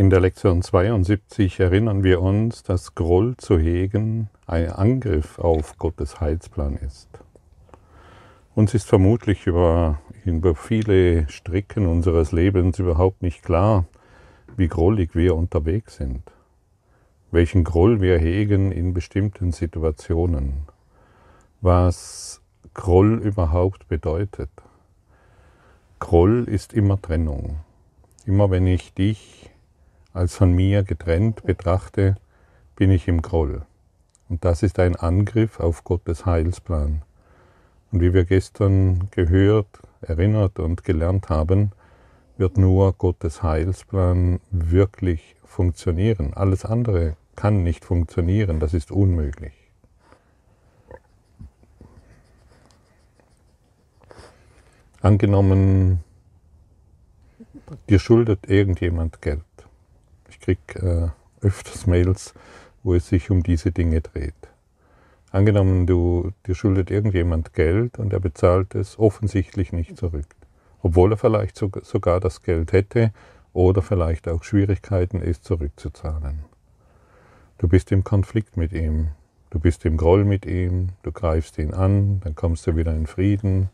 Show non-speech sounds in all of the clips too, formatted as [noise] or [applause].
In der Lektion 72 erinnern wir uns, dass Groll zu hegen ein Angriff auf Gottes Heilsplan ist. Uns ist vermutlich über, über viele Stricken unseres Lebens überhaupt nicht klar, wie grollig wir unterwegs sind, welchen Groll wir hegen in bestimmten Situationen, was Groll überhaupt bedeutet. Groll ist immer Trennung. Immer wenn ich dich als von mir getrennt betrachte, bin ich im Groll. Und das ist ein Angriff auf Gottes Heilsplan. Und wie wir gestern gehört, erinnert und gelernt haben, wird nur Gottes Heilsplan wirklich funktionieren. Alles andere kann nicht funktionieren, das ist unmöglich. Angenommen, dir schuldet irgendjemand Geld kriege äh, öfters Mails, wo es sich um diese Dinge dreht. Angenommen, du, dir schuldet irgendjemand Geld und er bezahlt es offensichtlich nicht zurück, obwohl er vielleicht sogar das Geld hätte oder vielleicht auch Schwierigkeiten ist, zurückzuzahlen. Du bist im Konflikt mit ihm, du bist im Groll mit ihm, du greifst ihn an, dann kommst du wieder in Frieden.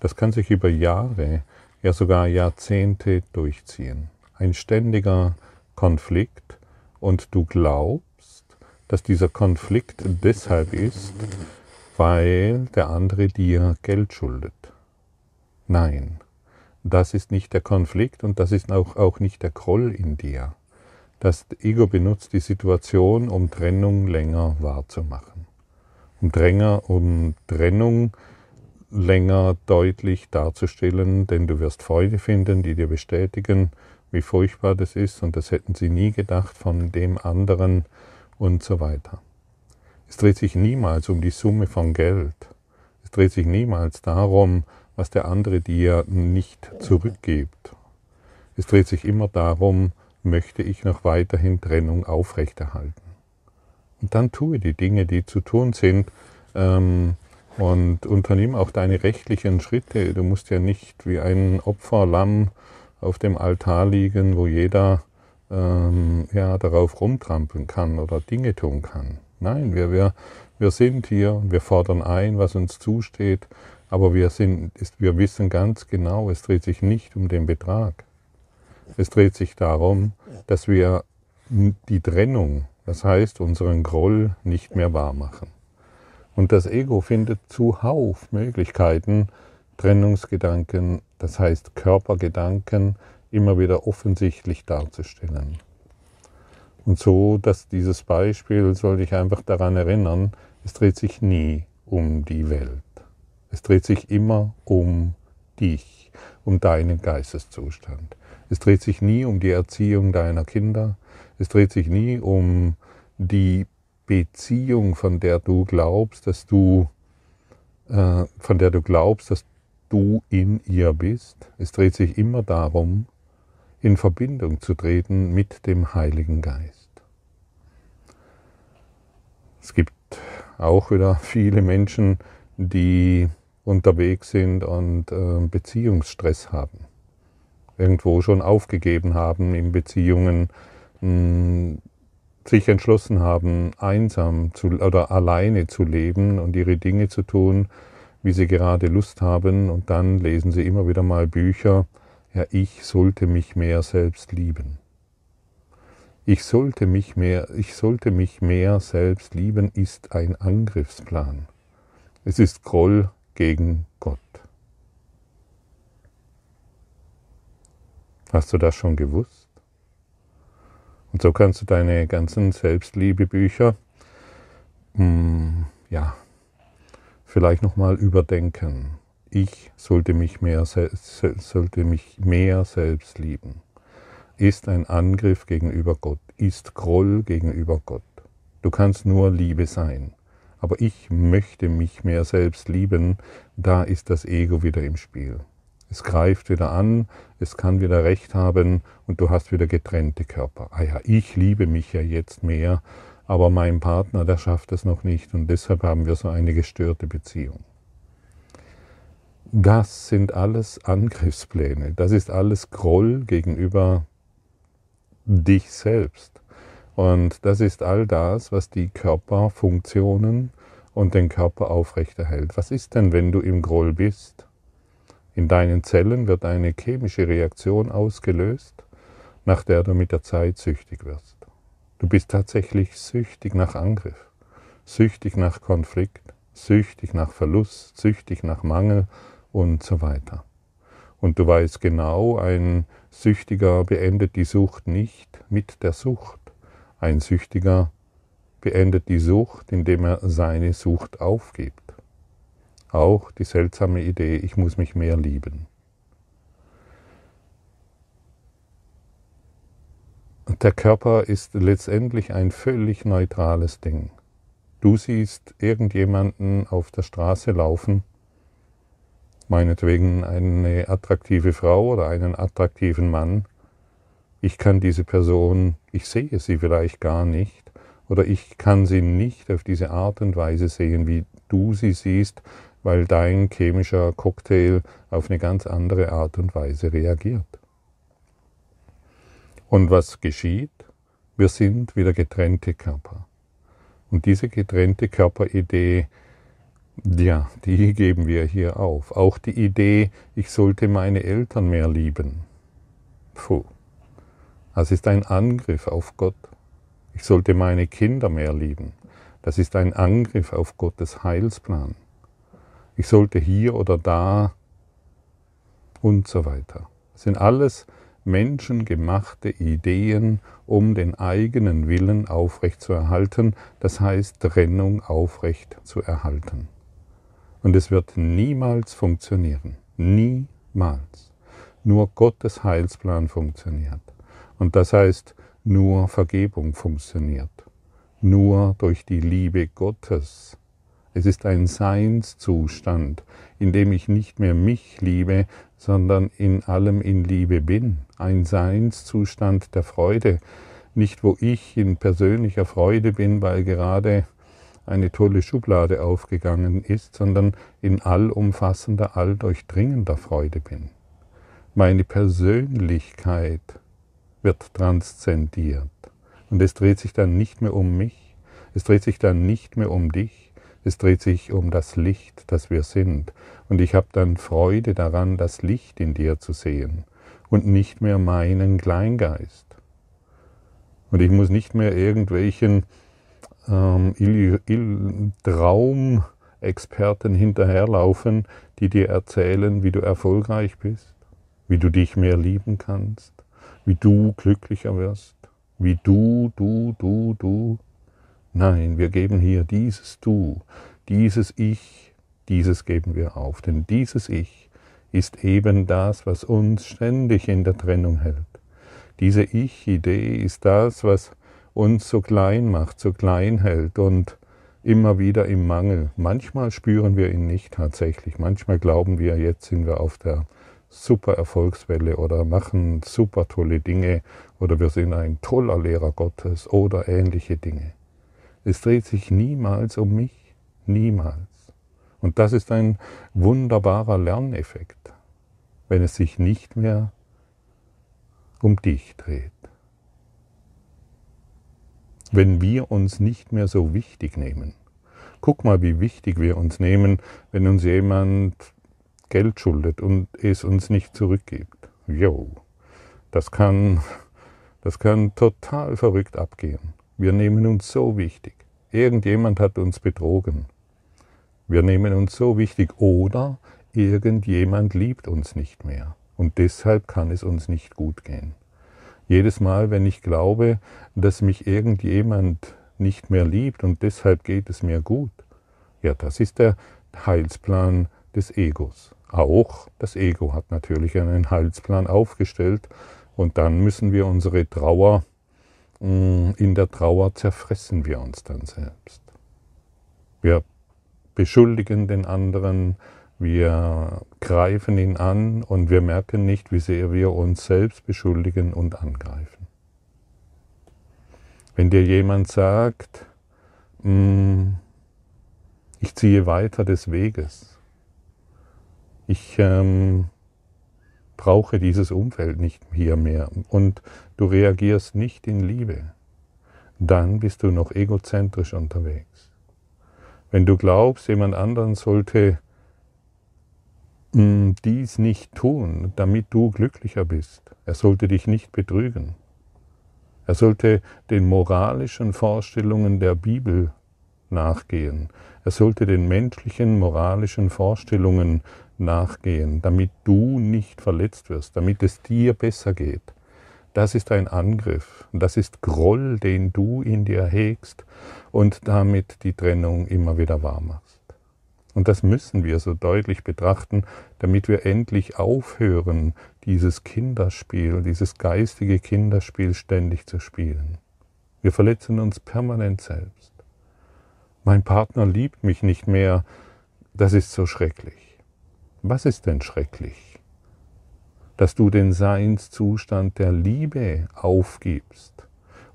Das kann sich über Jahre, ja sogar Jahrzehnte durchziehen. Ein ständiger Konflikt und du glaubst, dass dieser Konflikt deshalb ist, weil der andere dir Geld schuldet. Nein, das ist nicht der Konflikt und das ist auch, auch nicht der Groll in dir. Das Ego benutzt die Situation, um Trennung länger wahrzumachen. Um, Dränger, um Trennung länger deutlich darzustellen, denn du wirst Freunde finden, die dir bestätigen, wie furchtbar das ist und das hätten sie nie gedacht von dem anderen und so weiter. Es dreht sich niemals um die Summe von Geld. Es dreht sich niemals darum, was der andere dir nicht zurückgibt. Es dreht sich immer darum, möchte ich noch weiterhin Trennung aufrechterhalten. Und dann tue die Dinge, die zu tun sind, ähm, und unternimm auch deine rechtlichen Schritte. Du musst ja nicht wie ein Opferlamm auf dem Altar liegen, wo jeder ähm, ja, darauf rumtrampeln kann oder Dinge tun kann. Nein, wir, wir, wir sind hier und wir fordern ein, was uns zusteht, aber wir, sind, wir wissen ganz genau, es dreht sich nicht um den Betrag. Es dreht sich darum, dass wir die Trennung, das heißt unseren Groll, nicht mehr wahr machen. Und das Ego findet zuhauf Möglichkeiten, Trennungsgedanken, das heißt Körpergedanken, immer wieder offensichtlich darzustellen. Und so, dass dieses Beispiel soll dich einfach daran erinnern, es dreht sich nie um die Welt. Es dreht sich immer um dich, um deinen Geisteszustand. Es dreht sich nie um die Erziehung deiner Kinder. Es dreht sich nie um die Beziehung, von der du glaubst, dass du, äh, von der du glaubst, dass du in ihr bist. Es dreht sich immer darum, in Verbindung zu treten mit dem Heiligen Geist. Es gibt auch wieder viele Menschen, die unterwegs sind und äh, Beziehungsstress haben, irgendwo schon aufgegeben haben in Beziehungen, mh, sich entschlossen haben, einsam zu, oder alleine zu leben und ihre Dinge zu tun, wie sie gerade Lust haben, und dann lesen sie immer wieder mal Bücher, ja, ich sollte mich mehr selbst lieben. Ich sollte mich mehr, ich sollte mich mehr selbst lieben, ist ein Angriffsplan. Es ist Groll gegen Gott. Hast du das schon gewusst? Und so kannst du deine ganzen Selbstliebebücher, hm, ja, vielleicht nochmal überdenken. Ich sollte mich, mehr, sollte mich mehr selbst lieben. Ist ein Angriff gegenüber Gott, ist Groll gegenüber Gott. Du kannst nur Liebe sein. Aber ich möchte mich mehr selbst lieben, da ist das Ego wieder im Spiel. Es greift wieder an, es kann wieder Recht haben und du hast wieder getrennte Körper. Ah ja, ich liebe mich ja jetzt mehr, aber mein Partner, der schafft es noch nicht und deshalb haben wir so eine gestörte Beziehung. Das sind alles Angriffspläne, das ist alles Groll gegenüber dich selbst. Und das ist all das, was die Körperfunktionen und den Körper aufrechterhält. Was ist denn, wenn du im Groll bist? In deinen Zellen wird eine chemische Reaktion ausgelöst, nach der du mit der Zeit süchtig wirst. Du bist tatsächlich süchtig nach Angriff, süchtig nach Konflikt, süchtig nach Verlust, süchtig nach Mangel und so weiter. Und du weißt genau, ein Süchtiger beendet die Sucht nicht mit der Sucht. Ein Süchtiger beendet die Sucht, indem er seine Sucht aufgibt. Auch die seltsame Idee, ich muss mich mehr lieben. Der Körper ist letztendlich ein völlig neutrales Ding. Du siehst irgendjemanden auf der Straße laufen, meinetwegen eine attraktive Frau oder einen attraktiven Mann, ich kann diese Person, ich sehe sie vielleicht gar nicht, oder ich kann sie nicht auf diese Art und Weise sehen, wie du sie siehst, weil dein chemischer Cocktail auf eine ganz andere Art und Weise reagiert. Und was geschieht? Wir sind wieder getrennte Körper. Und diese getrennte Körperidee, ja, die [laughs] geben wir hier auf. Auch die Idee, ich sollte meine Eltern mehr lieben. Puh. Das ist ein Angriff auf Gott. Ich sollte meine Kinder mehr lieben. Das ist ein Angriff auf Gottes Heilsplan. Ich sollte hier oder da und so weiter. Das sind alles menschengemachte Ideen, um den eigenen Willen aufrechtzuerhalten, das heißt Trennung aufrecht zu erhalten. Und es wird niemals funktionieren. Niemals. Nur Gottes Heilsplan funktioniert. Und das heißt, nur Vergebung funktioniert. Nur durch die Liebe Gottes. Es ist ein Seinszustand, in dem ich nicht mehr mich liebe, sondern in allem in Liebe bin. Ein Seinszustand der Freude. Nicht wo ich in persönlicher Freude bin, weil gerade eine tolle Schublade aufgegangen ist, sondern in allumfassender, alldurchdringender Freude bin. Meine Persönlichkeit wird transzendiert. Und es dreht sich dann nicht mehr um mich, es dreht sich dann nicht mehr um dich, es dreht sich um das Licht, das wir sind. Und ich habe dann Freude daran, das Licht in dir zu sehen und nicht mehr meinen Kleingeist. Und ich muss nicht mehr irgendwelchen ähm, Traumexperten hinterherlaufen, die dir erzählen, wie du erfolgreich bist, wie du dich mehr lieben kannst, wie du glücklicher wirst, wie du, du, du, du. Nein, wir geben hier dieses Du, dieses Ich, dieses geben wir auf, denn dieses Ich ist eben das, was uns ständig in der Trennung hält. Diese Ich-Idee ist das, was uns so klein macht, so klein hält und immer wieder im Mangel. Manchmal spüren wir ihn nicht tatsächlich. Manchmal glauben wir, jetzt sind wir auf der super Erfolgswelle oder machen super tolle Dinge oder wir sind ein toller Lehrer Gottes oder ähnliche Dinge. Es dreht sich niemals um mich, niemals. Und das ist ein wunderbarer Lerneffekt, wenn es sich nicht mehr um dich dreht. Wenn wir uns nicht mehr so wichtig nehmen. Guck mal, wie wichtig wir uns nehmen, wenn uns jemand Geld schuldet und es uns nicht zurückgibt. Jo, das kann, das kann total verrückt abgehen. Wir nehmen uns so wichtig. Irgendjemand hat uns betrogen. Wir nehmen uns so wichtig oder irgendjemand liebt uns nicht mehr. Und deshalb kann es uns nicht gut gehen. Jedes Mal, wenn ich glaube, dass mich irgendjemand nicht mehr liebt und deshalb geht es mir gut, ja, das ist der Heilsplan des Egos. Auch das Ego hat natürlich einen Heilsplan aufgestellt und dann müssen wir unsere Trauer, in der Trauer zerfressen wir uns dann selbst. Wir beschuldigen den anderen, wir greifen ihn an und wir merken nicht, wie sehr wir uns selbst beschuldigen und angreifen. Wenn dir jemand sagt, mm, ich ziehe weiter des Weges, ich, ähm, brauche dieses Umfeld nicht hier mehr. Und du reagierst nicht in Liebe, dann bist du noch egozentrisch unterwegs. Wenn du glaubst, jemand anderen sollte hm, dies nicht tun, damit du glücklicher bist, er sollte dich nicht betrügen, er sollte den moralischen Vorstellungen der Bibel nachgehen, er sollte den menschlichen moralischen Vorstellungen nachgehen, damit du nicht verletzt wirst, damit es dir besser geht. Das ist ein Angriff, das ist Groll, den du in dir hegst und damit die Trennung immer wieder wahr machst. Und das müssen wir so deutlich betrachten, damit wir endlich aufhören, dieses Kinderspiel, dieses geistige Kinderspiel ständig zu spielen. Wir verletzen uns permanent selbst. Mein Partner liebt mich nicht mehr, das ist so schrecklich. Was ist denn schrecklich? Dass du den Seinszustand der Liebe aufgibst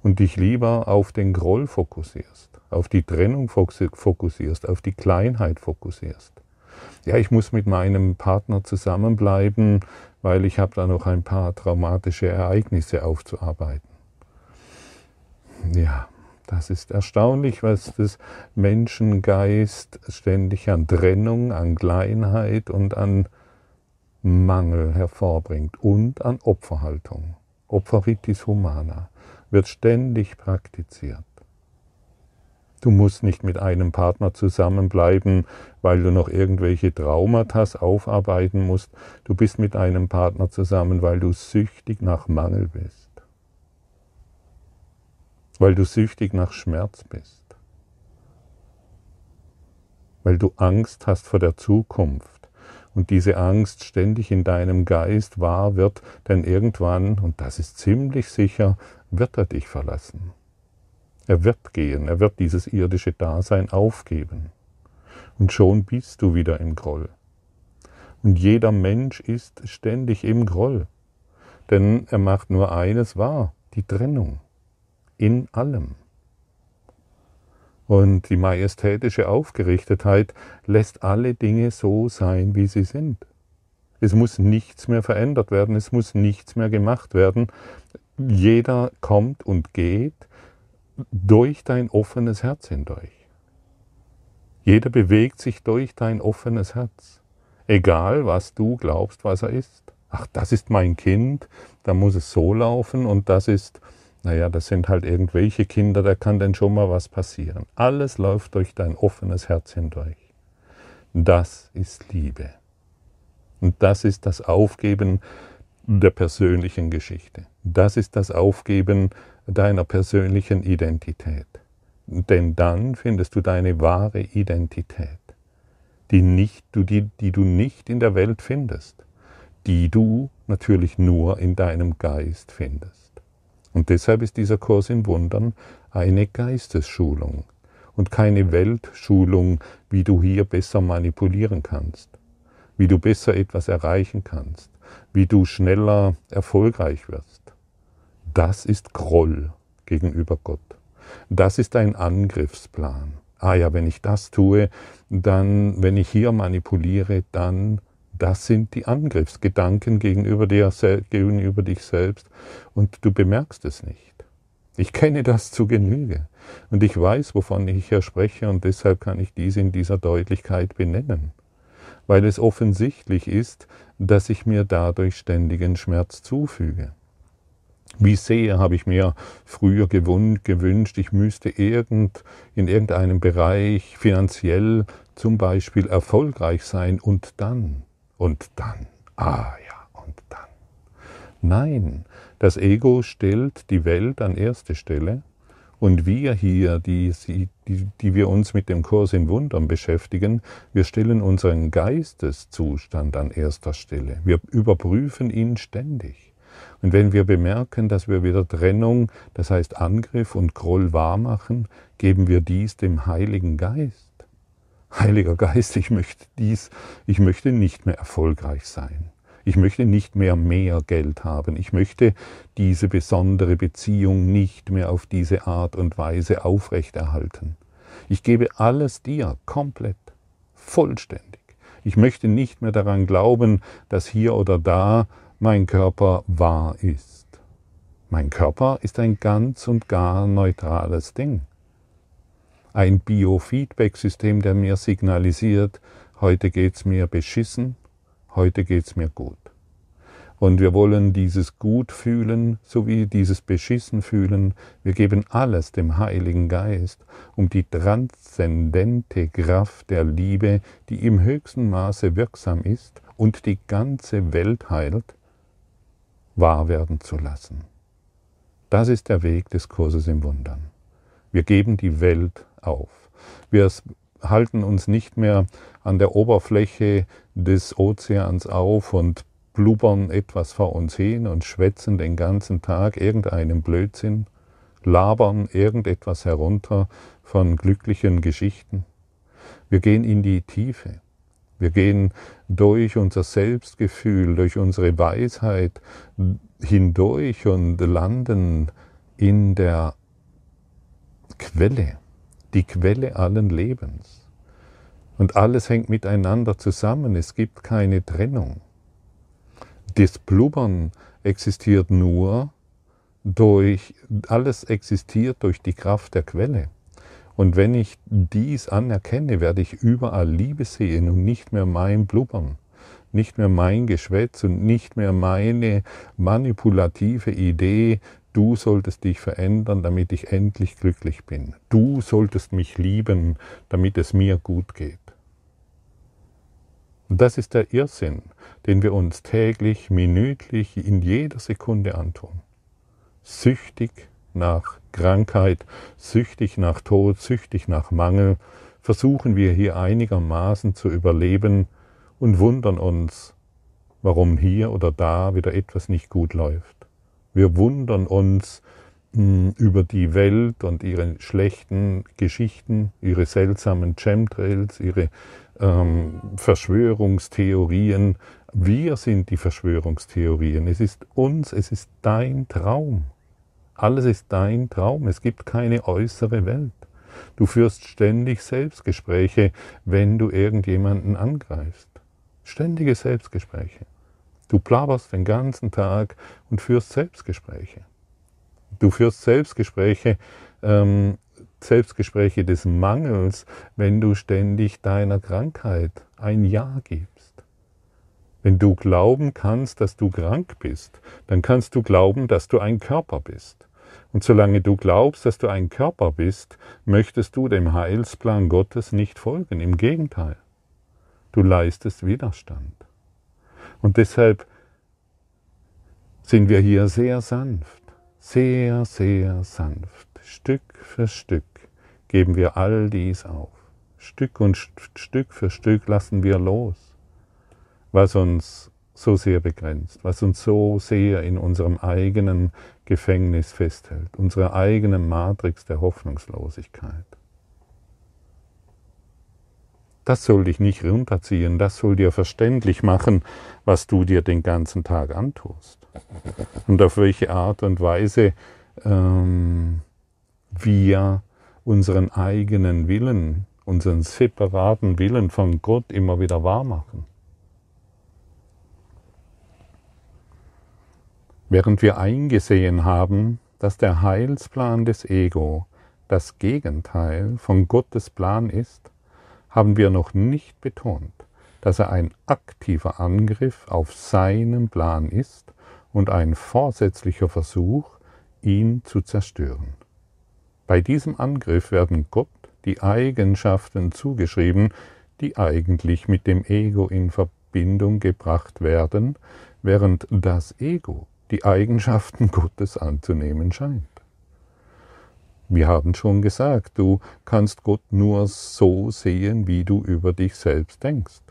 und dich lieber auf den Groll fokussierst, auf die Trennung fokussierst, auf die Kleinheit fokussierst. Ja, ich muss mit meinem Partner zusammenbleiben, weil ich habe da noch ein paar traumatische Ereignisse aufzuarbeiten. Ja, das ist erstaunlich, was das Menschengeist ständig an Trennung, an Kleinheit und an Mangel hervorbringt und an Opferhaltung. Opferitis humana wird ständig praktiziert. Du musst nicht mit einem Partner zusammenbleiben, weil du noch irgendwelche Traumata aufarbeiten musst. Du bist mit einem Partner zusammen, weil du süchtig nach Mangel bist weil du süchtig nach Schmerz bist, weil du Angst hast vor der Zukunft und diese Angst ständig in deinem Geist wahr wird, denn irgendwann, und das ist ziemlich sicher, wird er dich verlassen. Er wird gehen, er wird dieses irdische Dasein aufgeben. Und schon bist du wieder im Groll. Und jeder Mensch ist ständig im Groll, denn er macht nur eines wahr, die Trennung in allem. Und die majestätische Aufgerichtetheit lässt alle Dinge so sein, wie sie sind. Es muss nichts mehr verändert werden, es muss nichts mehr gemacht werden. Jeder kommt und geht durch dein offenes Herz hindurch. Jeder bewegt sich durch dein offenes Herz, egal was du glaubst, was er ist. Ach, das ist mein Kind, da muss es so laufen und das ist naja, das sind halt irgendwelche Kinder, da kann denn schon mal was passieren. Alles läuft durch dein offenes Herz hindurch. Das ist Liebe. Und das ist das Aufgeben der persönlichen Geschichte. Das ist das Aufgeben deiner persönlichen Identität. Denn dann findest du deine wahre Identität, die, nicht, die, die du nicht in der Welt findest, die du natürlich nur in deinem Geist findest. Und deshalb ist dieser Kurs in Wundern eine Geistesschulung und keine Weltschulung, wie du hier besser manipulieren kannst, wie du besser etwas erreichen kannst, wie du schneller erfolgreich wirst. Das ist Groll gegenüber Gott. Das ist ein Angriffsplan. Ah ja, wenn ich das tue, dann, wenn ich hier manipuliere, dann das sind die Angriffsgedanken gegenüber, dir, gegenüber dich selbst. Und du bemerkst es nicht. Ich kenne das zu Genüge. Und ich weiß, wovon ich hier spreche. Und deshalb kann ich dies in dieser Deutlichkeit benennen, weil es offensichtlich ist, dass ich mir dadurch ständigen Schmerz zufüge. Wie sehr habe ich mir früher gewünscht, ich müsste irgend, in irgendeinem Bereich finanziell zum Beispiel erfolgreich sein. Und dann und dann, ah ja, und dann. Nein, das Ego stellt die Welt an erste Stelle und wir hier, die, die, die wir uns mit dem Kurs in Wundern beschäftigen, wir stellen unseren Geisteszustand an erster Stelle. Wir überprüfen ihn ständig. Und wenn wir bemerken, dass wir wieder Trennung, das heißt Angriff und Groll wahrmachen, geben wir dies dem Heiligen Geist. Heiliger Geist, ich möchte dies, ich möchte nicht mehr erfolgreich sein. Ich möchte nicht mehr mehr Geld haben. Ich möchte diese besondere Beziehung nicht mehr auf diese Art und Weise aufrechterhalten. Ich gebe alles dir komplett, vollständig. Ich möchte nicht mehr daran glauben, dass hier oder da mein Körper wahr ist. Mein Körper ist ein ganz und gar neutrales Ding. Ein Biofeedback-System, der mir signalisiert, heute geht's mir beschissen, heute geht's mir gut. Und wir wollen dieses Gut fühlen, sowie dieses Beschissen fühlen. Wir geben alles dem Heiligen Geist, um die transzendente Kraft der Liebe, die im höchsten Maße wirksam ist und die ganze Welt heilt, wahr werden zu lassen. Das ist der Weg des Kurses im Wundern. Wir geben die Welt auf. Wir halten uns nicht mehr an der Oberfläche des Ozeans auf und blubbern etwas vor uns hin und schwätzen den ganzen Tag irgendeinen Blödsinn, labern irgendetwas herunter von glücklichen Geschichten. Wir gehen in die Tiefe. Wir gehen durch unser Selbstgefühl, durch unsere Weisheit hindurch und landen in der Quelle, die Quelle allen Lebens. Und alles hängt miteinander zusammen, es gibt keine Trennung. Das Blubbern existiert nur durch, alles existiert durch die Kraft der Quelle. Und wenn ich dies anerkenne, werde ich überall Liebe sehen und nicht mehr mein Blubbern, nicht mehr mein Geschwätz und nicht mehr meine manipulative Idee, du solltest dich verändern, damit ich endlich glücklich bin. Du solltest mich lieben, damit es mir gut geht. Und das ist der Irrsinn, den wir uns täglich, minütlich, in jeder Sekunde antun. Süchtig nach Krankheit, süchtig nach Tod, süchtig nach Mangel, versuchen wir hier einigermaßen zu überleben und wundern uns, warum hier oder da wieder etwas nicht gut läuft. Wir wundern uns hm, über die Welt und ihre schlechten Geschichten, ihre seltsamen Chemtrails, ihre ähm, Verschwörungstheorien. Wir sind die Verschwörungstheorien. Es ist uns, es ist dein Traum. Alles ist dein Traum. Es gibt keine äußere Welt. Du führst ständig Selbstgespräche, wenn du irgendjemanden angreifst. Ständige Selbstgespräche. Du plaberst den ganzen Tag und führst Selbstgespräche. Du führst Selbstgespräche, ähm, Selbstgespräche des Mangels, wenn du ständig deiner Krankheit ein Ja gibst. Wenn du glauben kannst, dass du krank bist, dann kannst du glauben, dass du ein Körper bist. Und solange du glaubst, dass du ein Körper bist, möchtest du dem Heilsplan Gottes nicht folgen. Im Gegenteil, du leistest Widerstand. Und deshalb sind wir hier sehr sanft, sehr, sehr sanft. Stück für Stück geben wir all dies auf. Stück und Stück für Stück lassen wir los, was uns so sehr begrenzt, was uns so sehr in unserem eigenen Gefängnis festhält, unserer eigenen Matrix der Hoffnungslosigkeit. Das soll dich nicht runterziehen, das soll dir verständlich machen, was du dir den ganzen Tag antust. Und auf welche Art und Weise ähm, wir unseren eigenen Willen, unseren separaten Willen von Gott immer wieder wahr machen. Während wir eingesehen haben, dass der Heilsplan des Ego das Gegenteil von Gottes Plan ist, haben wir noch nicht betont, dass er ein aktiver Angriff auf seinen Plan ist und ein vorsätzlicher Versuch, ihn zu zerstören. Bei diesem Angriff werden Gott die Eigenschaften zugeschrieben, die eigentlich mit dem Ego in Verbindung gebracht werden, während das Ego die Eigenschaften Gottes anzunehmen scheint. Wir haben schon gesagt, du kannst Gott nur so sehen, wie du über dich selbst denkst.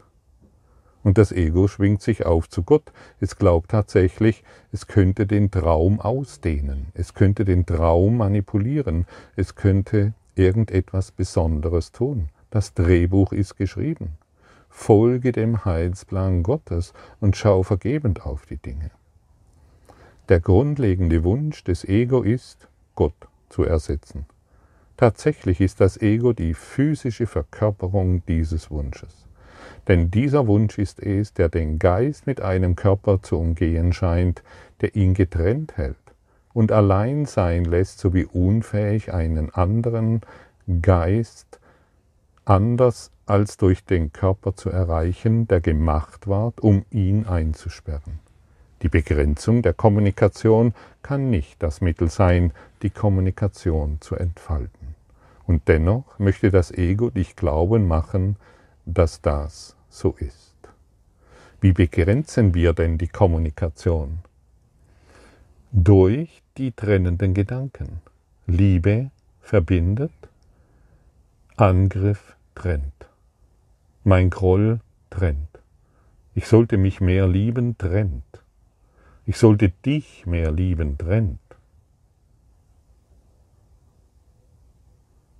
Und das Ego schwingt sich auf zu Gott. Es glaubt tatsächlich, es könnte den Traum ausdehnen, es könnte den Traum manipulieren, es könnte irgendetwas Besonderes tun. Das Drehbuch ist geschrieben. Folge dem Heilsplan Gottes und schau vergebend auf die Dinge. Der grundlegende Wunsch des Ego ist, Gott zu ersetzen. Tatsächlich ist das Ego die physische Verkörperung dieses Wunsches. Denn dieser Wunsch ist es, der den Geist mit einem Körper zu umgehen scheint, der ihn getrennt hält und allein sein lässt, sowie unfähig einen anderen Geist anders als durch den Körper zu erreichen, der gemacht ward, um ihn einzusperren. Die Begrenzung der Kommunikation kann nicht das Mittel sein, die Kommunikation zu entfalten. Und dennoch möchte das Ego dich glauben machen, dass das so ist. Wie begrenzen wir denn die Kommunikation? Durch die trennenden Gedanken. Liebe verbindet, Angriff trennt. Mein Groll trennt. Ich sollte mich mehr lieben, trennt. Ich sollte dich mehr lieben, trennt.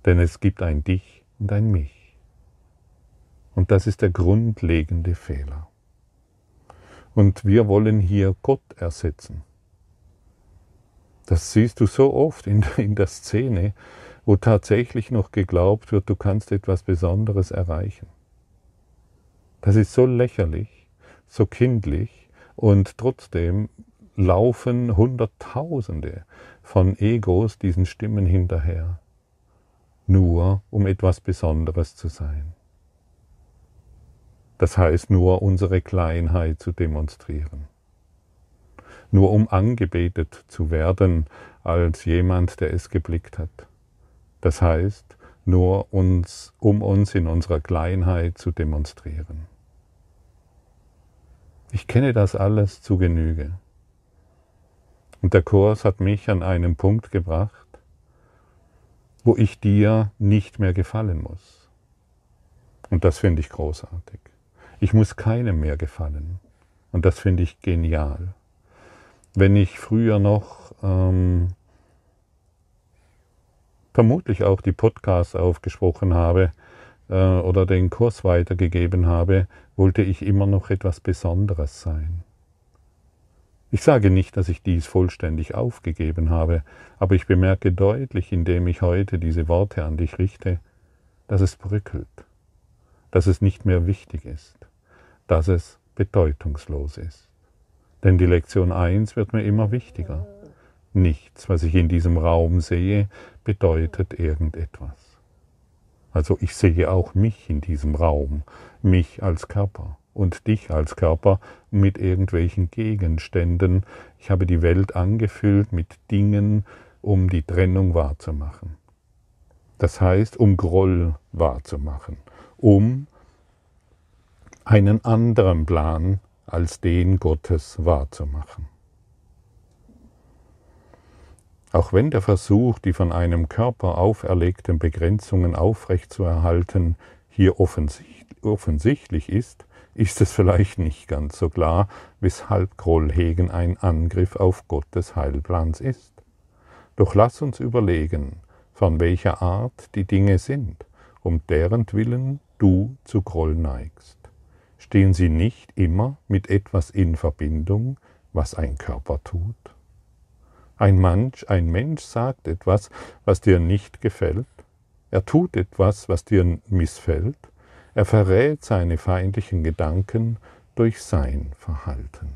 Denn es gibt ein Dich und ein Mich. Und das ist der grundlegende Fehler. Und wir wollen hier Gott ersetzen. Das siehst du so oft in, [laughs] in der Szene, wo tatsächlich noch geglaubt wird, du kannst etwas Besonderes erreichen. Das ist so lächerlich, so kindlich und trotzdem laufen Hunderttausende von Egos diesen Stimmen hinterher, nur um etwas Besonderes zu sein. Das heißt nur unsere Kleinheit zu demonstrieren, nur um angebetet zu werden als jemand, der es geblickt hat. Das heißt nur uns, um uns in unserer Kleinheit zu demonstrieren. Ich kenne das alles zu Genüge. Und der Kurs hat mich an einen Punkt gebracht, wo ich dir nicht mehr gefallen muss. Und das finde ich großartig. Ich muss keinem mehr gefallen. Und das finde ich genial. Wenn ich früher noch ähm, vermutlich auch die Podcasts aufgesprochen habe äh, oder den Kurs weitergegeben habe, wollte ich immer noch etwas Besonderes sein. Ich sage nicht, dass ich dies vollständig aufgegeben habe, aber ich bemerke deutlich, indem ich heute diese Worte an dich richte, dass es bröckelt, dass es nicht mehr wichtig ist, dass es bedeutungslos ist. Denn die Lektion 1 wird mir immer wichtiger. Nichts, was ich in diesem Raum sehe, bedeutet irgendetwas. Also ich sehe auch mich in diesem Raum, mich als Körper und dich als Körper mit irgendwelchen Gegenständen. Ich habe die Welt angefüllt mit Dingen, um die Trennung wahrzumachen. Das heißt, um Groll wahrzumachen, um einen anderen Plan als den Gottes wahrzumachen. Auch wenn der Versuch, die von einem Körper auferlegten Begrenzungen aufrechtzuerhalten, hier offensichtlich ist, ist es vielleicht nicht ganz so klar, weshalb Grollhegen ein Angriff auf Gottes Heilplans ist. Doch lass uns überlegen, von welcher Art die Dinge sind, um deren Willen du zu Groll neigst. Stehen sie nicht immer mit etwas in Verbindung, was ein Körper tut? Ein Mensch, ein Mensch sagt etwas, was dir nicht gefällt. Er tut etwas, was dir missfällt. Er verrät seine feindlichen Gedanken durch sein Verhalten.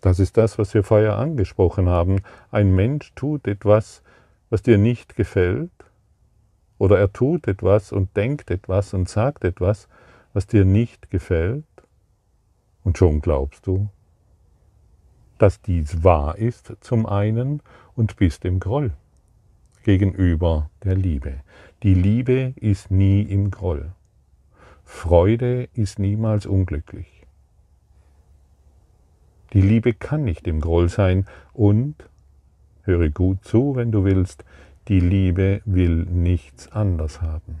Das ist das, was wir vorher angesprochen haben. Ein Mensch tut etwas, was dir nicht gefällt, oder er tut etwas und denkt etwas und sagt etwas, was dir nicht gefällt, und schon glaubst du, dass dies wahr ist zum einen und bist im Groll gegenüber der Liebe. Die Liebe ist nie im Groll. Freude ist niemals unglücklich. Die Liebe kann nicht im Groll sein und, höre gut zu, wenn du willst, die Liebe will nichts anders haben.